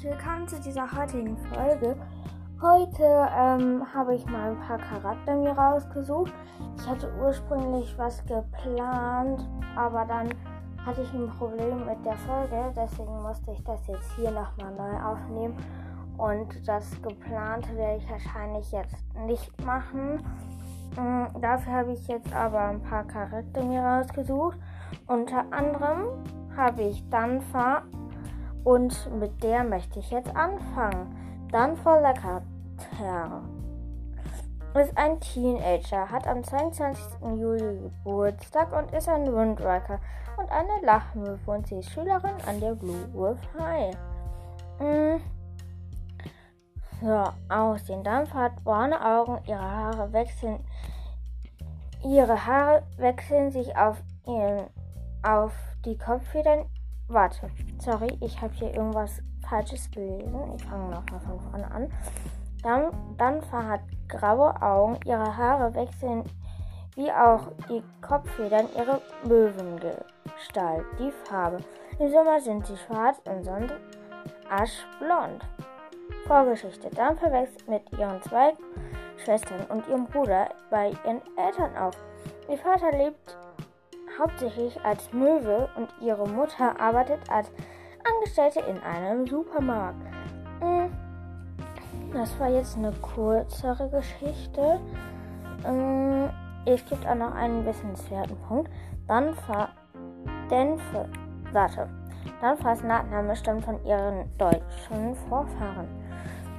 herzlich willkommen zu dieser heutigen Folge. Heute ähm, habe ich mal ein paar Charakter mir rausgesucht. Ich hatte ursprünglich was geplant, aber dann hatte ich ein Problem mit der Folge, deswegen musste ich das jetzt hier nochmal neu aufnehmen. Und das geplante werde ich wahrscheinlich jetzt nicht machen. Ähm, dafür habe ich jetzt aber ein paar Charakter mir rausgesucht. Unter anderem habe ich Danfa und mit der möchte ich jetzt anfangen. Danfa Charakter ist ein Teenager, hat am 22. Juli Geburtstag und ist ein Windriker und eine Lachmöwe und sie ist Schülerin an der Blue Wolf High. Mm. So, aussehen. Dampf hat braune Augen, ihre Haare wechseln. Ihre Haare wechseln sich auf ihren auf die Kopffedern. Warte, sorry, ich habe hier irgendwas Falsches gelesen. Ich fange nochmal von vorne an. Dann, Danfa hat graue Augen, ihre Haare wechseln wie auch die Kopffedern ihre Möwengestalt, die Farbe. Im Sommer sind sie schwarz, im Sonne aschblond. Vorgeschichte. Dann verwechselt mit ihren zwei Schwestern und ihrem Bruder bei ihren Eltern auf. Ihr Vater lebt hauptsächlich als Möwe und ihre Mutter arbeitet als Angestellte in einem Supermarkt. Hm, das war jetzt eine kürzere Geschichte. Hm, es gibt auch noch einen wissenswerten Punkt. Dann Danfa, Denfe, warte. Danfas Nachname stammt von ihren deutschen Vorfahren.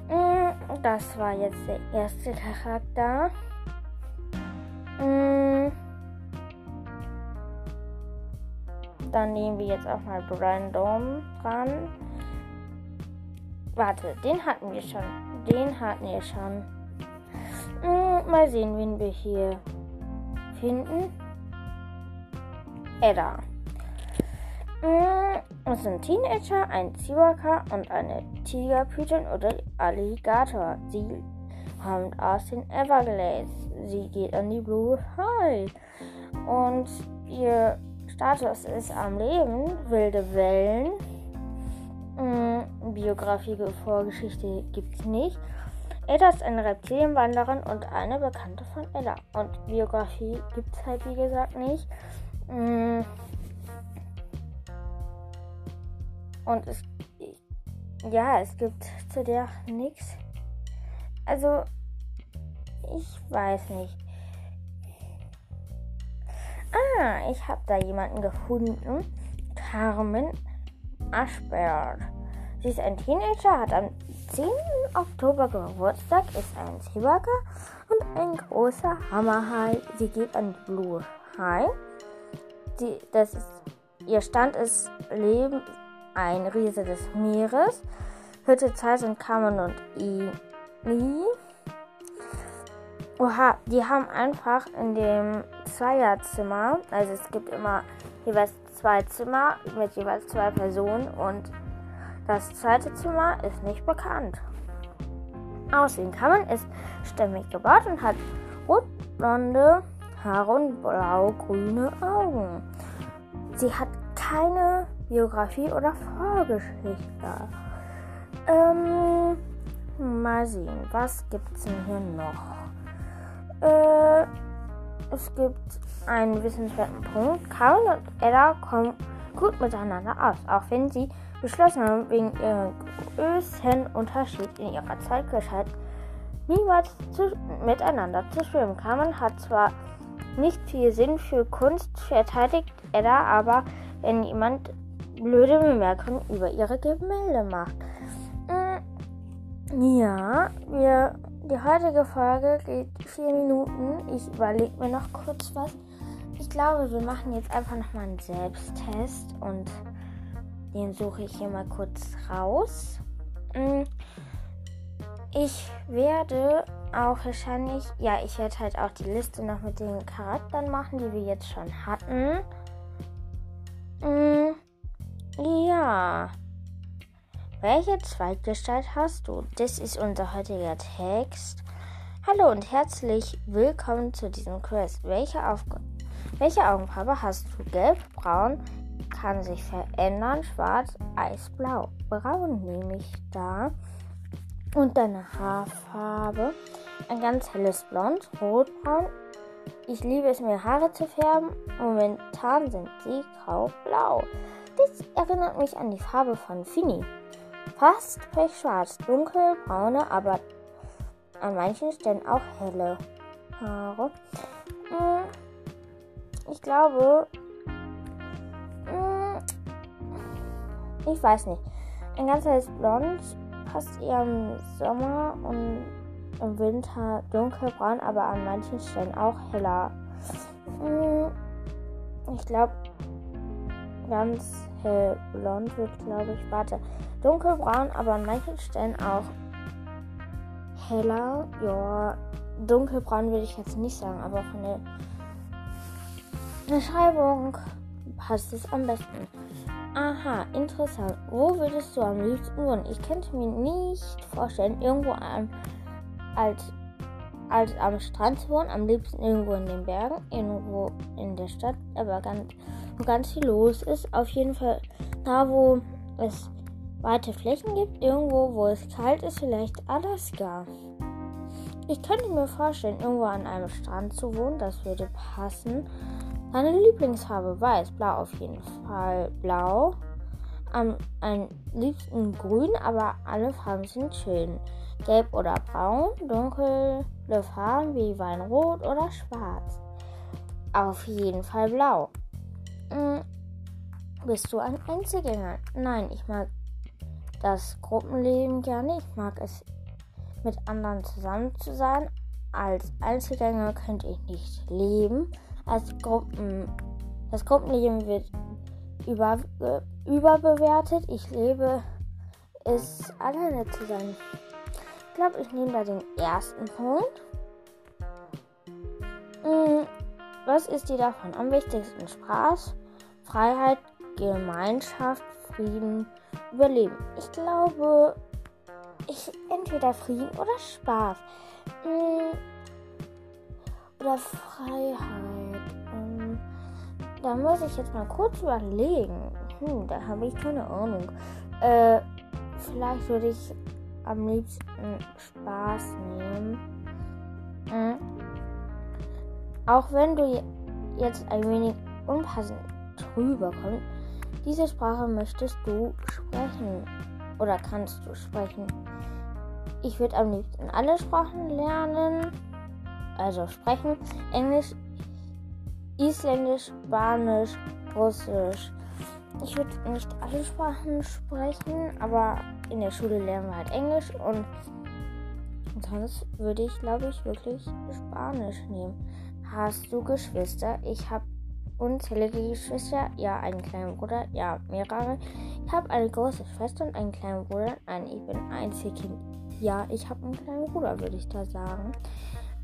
Hm, das war jetzt der erste Charakter. Dann nehmen wir jetzt auch mal Brandom ran. Warte, den hatten wir schon. Den hatten wir schon. Hm, mal sehen, wen wir hier finden. Edda. Hm, es sind Teenager, ein Ziwaka und eine Tigerpython oder Alligator. Sie kommt aus den Everglades. Sie geht an die Blue High. Und ihr Status ist am Leben, wilde Wellen. Hm, Biografie, Vorgeschichte gibt es nicht. Ella ist eine Reptilienwanderin und eine Bekannte von Ella. Und Biografie gibt es halt, wie gesagt, nicht. Hm. Und es. Ja, es gibt zu der nichts. Also, ich weiß nicht. Ah, ich habe da jemanden gefunden. Carmen Ashbert. Sie ist ein Teenager, hat am 10. Oktober Geburtstag, ist ein Seebacker und ein großer Hammerhai. Sie geht an Blue High. Sie, das ist, ihr Stand ist Leben, ein Riese des Meeres. Hütte, Zeit sind Carmen und Ini. Oha, die haben einfach in dem Zweierzimmer, also es gibt immer jeweils zwei Zimmer mit jeweils zwei Personen und das zweite Zimmer ist nicht bekannt. Aussehen kann man, ist stämmig gebaut und hat rotblonde Haare und blau-grüne Augen. Sie hat keine Biografie oder Vorgeschichte. Ähm, mal sehen, was gibt es denn hier noch? Äh, es gibt einen wissenswerten Punkt. Karen und Ella kommen gut miteinander aus, auch wenn sie beschlossen haben, wegen ihrem größten Unterschied in ihrer Zeitgleichheit niemals zu, miteinander zu schwimmen. Carmen hat zwar nicht viel Sinn für Kunst, verteidigt Ella aber, wenn jemand blöde Bemerkungen über ihre Gemälde macht. Mm, ja, wir die heutige Folge geht vier Minuten. Ich überlege mir noch kurz was. Ich glaube, wir machen jetzt einfach nochmal einen Selbsttest und den suche ich hier mal kurz raus. Mm. Ich werde auch wahrscheinlich, ja, ich werde halt auch die Liste noch mit den Charakteren machen, die wir jetzt schon hatten. Mm. Ja. Welche Zweitgestalt hast du? Das ist unser heutiger Text. Hallo und herzlich willkommen zu diesem Quest. Welche, Auf welche Augenfarbe hast du? Gelb, braun, kann sich verändern, schwarz, eisblau. Braun nehme ich da. Und deine Haarfarbe. Ein ganz helles Blond, rotbraun. Ich liebe es, mir Haare zu färben. Momentan sind sie grau-blau. Dies erinnert mich an die Farbe von Fini. Fast pechschwarz, dunkelbraune, aber an manchen Stellen auch helle Haare. Hm, ich glaube, hm, ich weiß nicht. Ein ganz helles Blond passt eher im Sommer und im Winter dunkelbraun, aber an manchen Stellen auch heller. Hm, ich glaube, ganz hellblond wird, glaube ich. Warte, dunkelbraun, aber an manchen Stellen auch heller. Ja, dunkelbraun würde ich jetzt nicht sagen, aber von der Beschreibung passt es am besten. Aha, interessant. Wo würdest du am liebsten wohnen? Ich könnte mir nicht vorstellen, irgendwo am, als, als am Strand zu wohnen. Am liebsten irgendwo in den Bergen, irgendwo in der Stadt, aber ganz, ganz viel los ist. Auf jeden Fall da, wo es weite Flächen gibt, irgendwo, wo es kalt ist, vielleicht Alaska. Ich könnte mir vorstellen, irgendwo an einem Strand zu wohnen, das würde passen. Deine Lieblingsfarbe weiß, blau auf jeden Fall blau. Am ein liebsten grün, aber alle Farben sind schön. Gelb oder braun, dunkle Farben wie Weinrot oder schwarz. Auf jeden Fall blau. Hm. Bist du ein Einzelgänger? Nein, ich mag das Gruppenleben gerne. Ich mag es, mit anderen zusammen zu sein. Als Einzelgänger könnte ich nicht leben. Als Gruppen, das Gruppenleben wird über, äh, überbewertet. Ich lebe es, alleine zu sein. Ich glaube, ich nehme da den ersten Punkt. Hm, was ist dir davon am wichtigsten? Spaß, Freiheit, Gemeinschaft, Frieden, Überleben. Ich glaube, ich entweder Frieden oder Spaß. Hm, oder Freiheit. Ähm, da muss ich jetzt mal kurz überlegen. Hm, da habe ich keine Ahnung. Äh, vielleicht würde ich am liebsten Spaß nehmen. Hm. Auch wenn du jetzt ein wenig unpassend drüber kommst, diese Sprache möchtest du sprechen oder kannst du sprechen. Ich würde am liebsten alle Sprachen lernen, also sprechen. Englisch, Isländisch, Spanisch, Russisch. Ich würde nicht alle Sprachen sprechen, aber in der Schule lernen wir halt Englisch und sonst würde ich, glaube ich, wirklich Spanisch nehmen. Hast du Geschwister? Ich habe unzählige Geschwister. Ja, einen kleinen Bruder. Ja, mehrere. Ich habe eine große Schwester und einen kleinen Bruder. Nein, ich bin Einzelkind. Ja, ich habe einen kleinen Bruder, würde ich da sagen.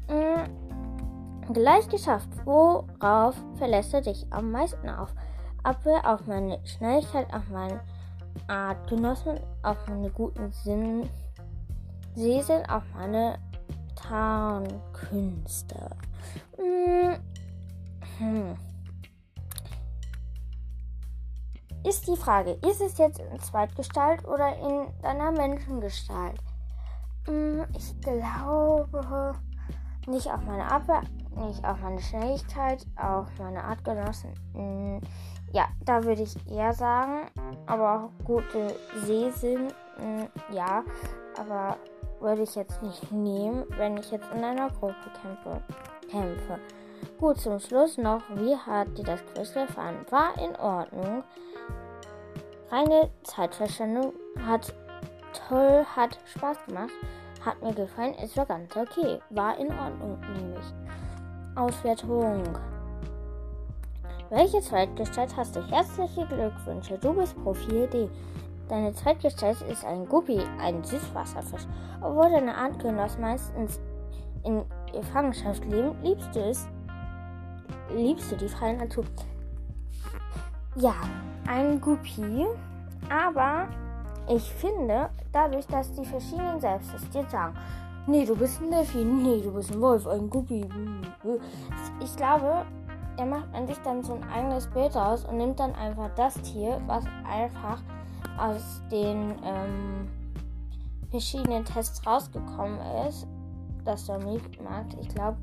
Mhm. Gleich geschafft. Worauf verlässt du dich am meisten auf? Abwehr, auf meine Schnelligkeit, auf meine Artgenossen, auf meine guten Sinn, Sehsinn, auf meine Tarnkünste. Mhm. Hm. Ist die Frage, ist es jetzt in Zweitgestalt oder in deiner Menschengestalt? Hm, ich glaube nicht auf meine Abwehr, nicht auf meine Schnelligkeit, auf meine Artgenossen. Hm, ja, da würde ich eher sagen, aber auch gute Sehsinn, hm, ja, aber würde ich jetzt nicht nehmen, wenn ich jetzt in einer Gruppe kämpfe. kämpfe. Gut, zum Schluss noch, wie hat dir das Quiz gefallen? War in Ordnung. Reine Zeitverschwendung hat toll, hat Spaß gemacht, hat mir gefallen, es war ganz okay, war in Ordnung, nämlich. Auswertung. Welche Zweitgestalt hast du? Herzliche Glückwünsche, du bist Profil D. Deine Zweitgestalt ist ein Guppi, ein Süßwasserfisch. Obwohl deine Artgenossen meistens in Gefangenschaft leben, liebst du es, liebst du die freie Natur. Ja, ein Guppi, aber ich finde, dadurch, dass die verschiedenen selbst es dir sagen, nee, du bist ein Delfin, nee, du bist ein Wolf, ein Guppi. Ich glaube, er macht an sich dann so ein eigenes Bild aus und nimmt dann einfach das Tier, was einfach aus den ähm, verschiedenen Tests rausgekommen ist, dass du am liebsten magst. Ich glaube,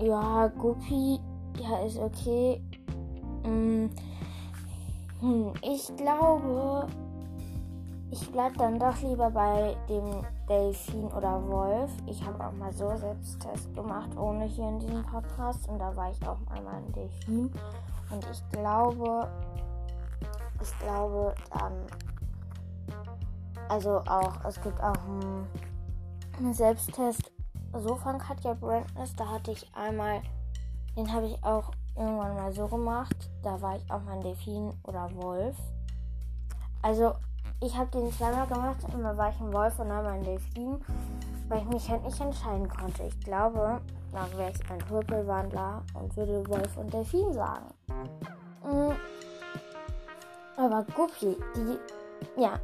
ja, Guppy, ja, ist okay. Hm, hm, ich glaube, ich bleibe dann doch lieber bei dem Delfin oder Wolf. Ich habe auch mal so Selbsttest gemacht, ohne hier in diesem Podcast. Und da war ich auch einmal ein Delfin. Und ich glaube, ich glaube dann, also auch, es gibt auch einen Selbsttest so von Katja Brandness. Da hatte ich einmal, den habe ich auch irgendwann mal so gemacht. Da war ich auch mal ein Delfin oder Wolf. Also ich habe den zweimal gemacht. Immer war ich ein Wolf und einmal ein Delfin, weil ich mich halt nicht entscheiden konnte. Ich glaube, dann wäre ich ein Purpelwandler und würde Wolf und Delfin sagen. Mhm. Aber Guppi, die, ja,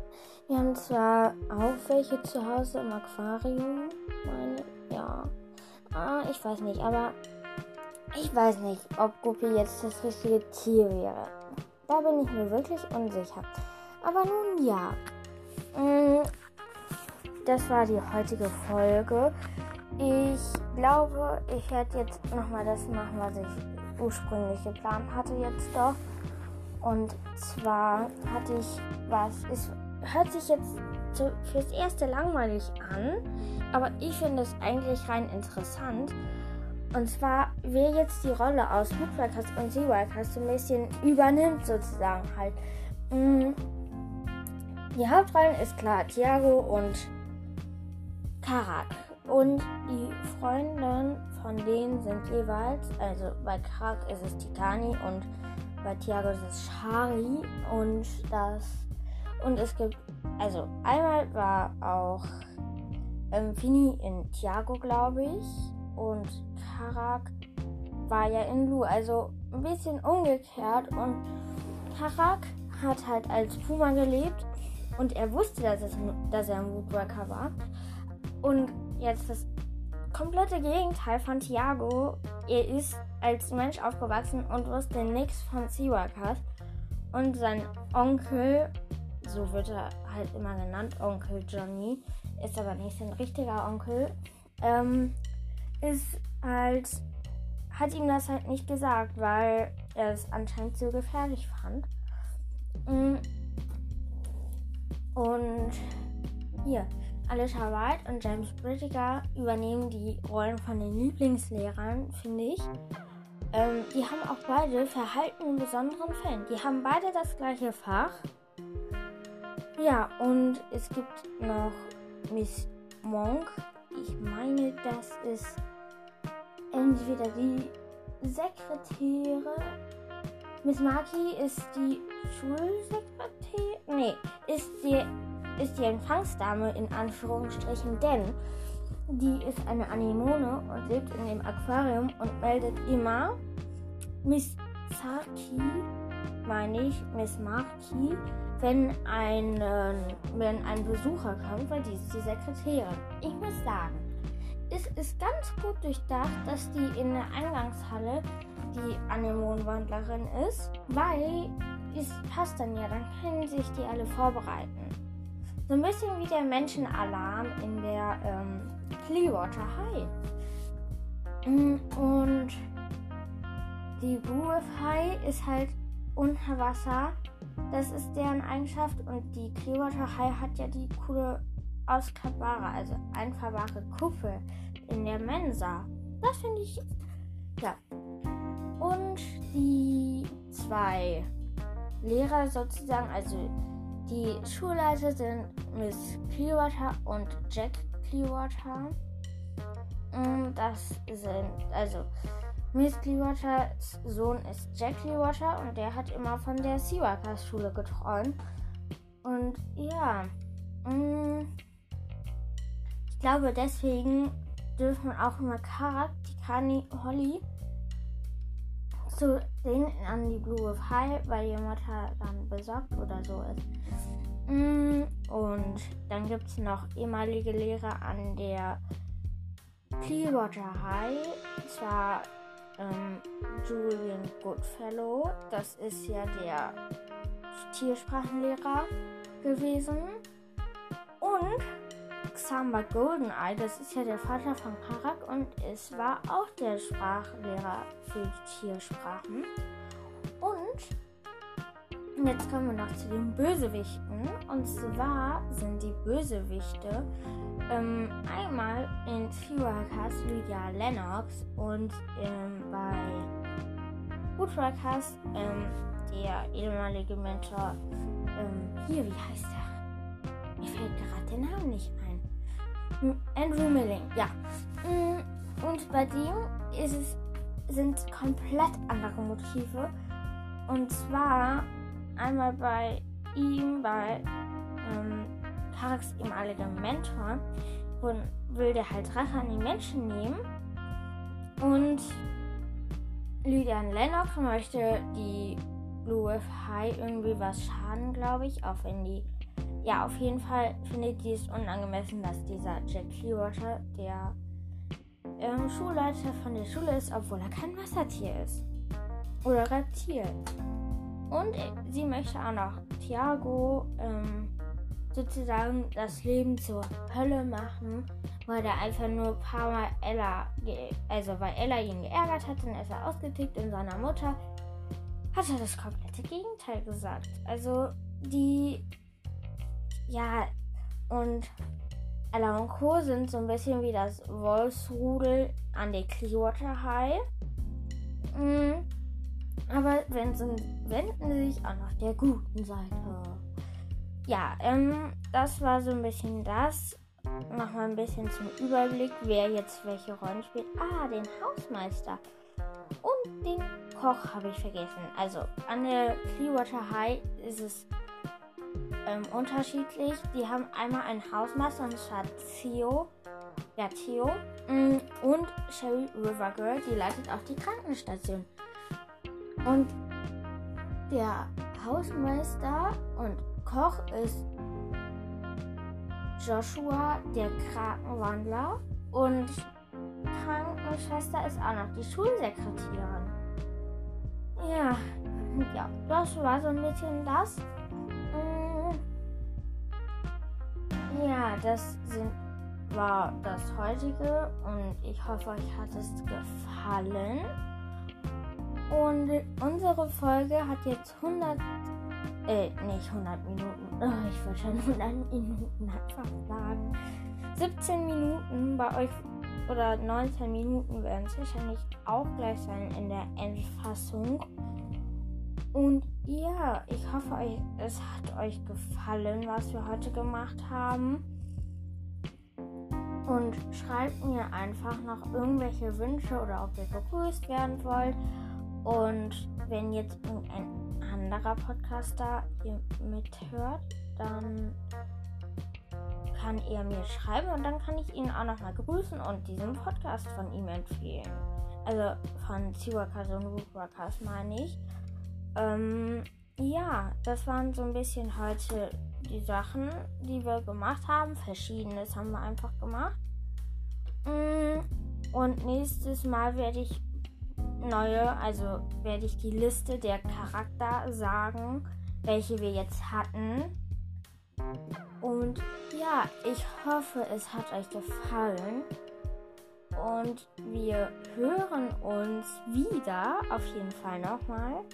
wir haben zwar auch welche zu Hause im Aquarium, meine, ja. Ah, ich weiß nicht, aber ich weiß nicht, ob Guppi jetzt das richtige Tier wäre. Da bin ich mir wirklich unsicher. Aber nun ja. Mm, das war die heutige Folge. Ich glaube, ich werde jetzt nochmal das machen, was ich ursprünglich geplant hatte jetzt doch. Und zwar hatte ich was, es hört sich jetzt fürs erste langweilig an, aber ich finde es eigentlich rein interessant. Und zwar, wer jetzt die Rolle aus Woodwalkers und Seawalkers so ein bisschen übernimmt, sozusagen halt. Mm, die Hauptrollen ist klar Thiago und Karak. Und die Freundinnen von denen sind jeweils, also bei Karak ist es Titani und bei Thiago ist es Shari und das und es gibt, also einmal war auch ähm, Fini in Thiago, glaube ich, und Karak war ja in Lu, also ein bisschen umgekehrt und Karak hat halt als Puma gelebt und er wusste, dass, es, dass er ein Woodworker war. Und jetzt das komplette Gegenteil von Thiago. Er ist als Mensch aufgewachsen und wusste nichts von Seaworkers. Und sein Onkel, so wird er halt immer genannt, Onkel Johnny, ist aber nicht sein richtiger Onkel, ähm, ist halt, hat ihm das halt nicht gesagt, weil er es anscheinend so gefährlich fand. Mm. Und hier, Alicia White und James Brittiger übernehmen die Rollen von den Lieblingslehrern, finde ich. Ähm, die haben auch beide Verhalten in besonderen Fällen. Die haben beide das gleiche Fach. Ja, und es gibt noch Miss Monk. Ich meine, das ist entweder die Sekretäre. Miss Maki ist die Schulsekretärin. Nee, ist die ist die Empfangsdame in Anführungsstrichen, denn die ist eine Anemone und lebt in dem Aquarium und meldet immer Miss Saki, meine ich, Miss Marki, wenn ein, wenn ein Besucher kommt, weil die ist die Sekretärin. Ich muss sagen, es ist ganz gut durchdacht, dass die in der Eingangshalle die Anemonenwandlerin ist, weil es passt dann ja, dann können sich die alle vorbereiten. So ein bisschen wie der Menschenalarm in der ähm, Clearwater High. Mm, und die Blue High ist halt unter Wasser. Das ist deren Eigenschaft. Und die Clearwater High hat ja die coole ausklappbare, also einfahrbare Kuppel in der Mensa. Das finde ich. Ja. Und die zwei Lehrer sozusagen, also die Schulleiter sind Miss Clearwater und Jack Clearwater. Mm, das sind, also, Miss Clearwaters Sohn ist Jack Clearwater und der hat immer von der Seawalkers Schule geträumt. Und ja, mm, ich glaube, deswegen dürfen auch immer Karak, Tikani, Holly zu denen an die Blue High, weil die Mutter dann besorgt oder so ist. Mm, und dann gibt es noch ehemalige Lehrer an der Clearwater High. Zwar ähm, Julian Goodfellow. Das ist ja der Tiersprachenlehrer gewesen. Und Xamba Goldeneye, das ist ja der Vater von Karak und es war auch der Sprachlehrer für Tiersprachen. Und jetzt kommen wir noch zu den Bösewichten. Und zwar sind die Bösewichte ähm, einmal in Seawalkers Lydia Lennox und ähm, bei Woodwalkers ähm, der ehemalige Mentor, ähm, hier, wie heißt der? Mir fällt gerade der Name nicht ein. Andrew Milling, ja. Mm, und bei dem ist es, sind komplett andere Motive. Und zwar einmal bei ihm, bei ähm, Karaks ehemaliger Mentor, und will der halt Rache an die Menschen nehmen. Und Lydian Lennox möchte die Blue High irgendwie was schaden, glaube ich. Auch wenn die. Ja, auf jeden Fall findet die es unangemessen, dass dieser Jack Clearwater der ähm, Schulleiter von der Schule ist, obwohl er kein Wassertier ist. Oder Reptil. Und sie möchte auch noch Thiago ähm, sozusagen das Leben zur Hölle machen, weil er einfach nur ein paar Mal Ella, also weil Ella ihn geärgert hat, dann ist er ausgetickt in seiner Mutter, hat er das komplette Gegenteil gesagt. Also die, ja, und Ella und Co. sind so ein bisschen wie das Wolfsrudel an der Clearwater High. Mhm. Aber wenden sie sich auch nach der guten Seite. Ja, ähm, das war so ein bisschen das. Nochmal ein bisschen zum Überblick, wer jetzt welche Rollen spielt. Ah, den Hausmeister. Und den Koch habe ich vergessen. Also, an der Clearwater High ist es ähm, unterschiedlich. Die haben einmal einen Hausmeister und zwar Theo. Ja, Theo. Mm, und Sherry River Girl, die leitet auch die Krankenstation. Und der Hausmeister und Koch ist Joshua, der Krakenwandler. Und Krankenschwester ist auch noch die Schulsekretärin. Ja, ja, das war so ein bisschen das. Mm. Ja, das sind, war das heutige und ich hoffe, euch hat es gefallen. Und unsere Folge hat jetzt 100, äh, nicht 100 Minuten, oh, ich wollte schon 100 Minuten einfach sagen. 17 Minuten bei euch oder 19 Minuten werden es wahrscheinlich auch gleich sein in der Endfassung. Und ja, ich hoffe, es hat euch gefallen, was wir heute gemacht haben. Und schreibt mir einfach noch irgendwelche Wünsche oder ob ihr begrüßt werden wollt. Und wenn jetzt irgendein anderer Podcaster hier mithört, dann kann er mir schreiben und dann kann ich ihn auch nochmal grüßen und diesen Podcast von ihm empfehlen. Also von Ziwakas und Woodwakas meine ich. Ähm, ja, das waren so ein bisschen heute die Sachen, die wir gemacht haben. Verschiedenes haben wir einfach gemacht. Mm, und nächstes Mal werde ich neue, also werde ich die Liste der Charakter sagen, welche wir jetzt hatten. Und ja, ich hoffe, es hat euch gefallen. Und wir hören uns wieder, auf jeden Fall nochmal.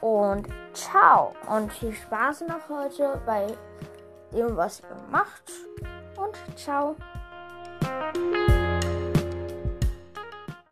Und ciao. Und viel Spaß noch heute bei dem, was ihr macht. Und ciao.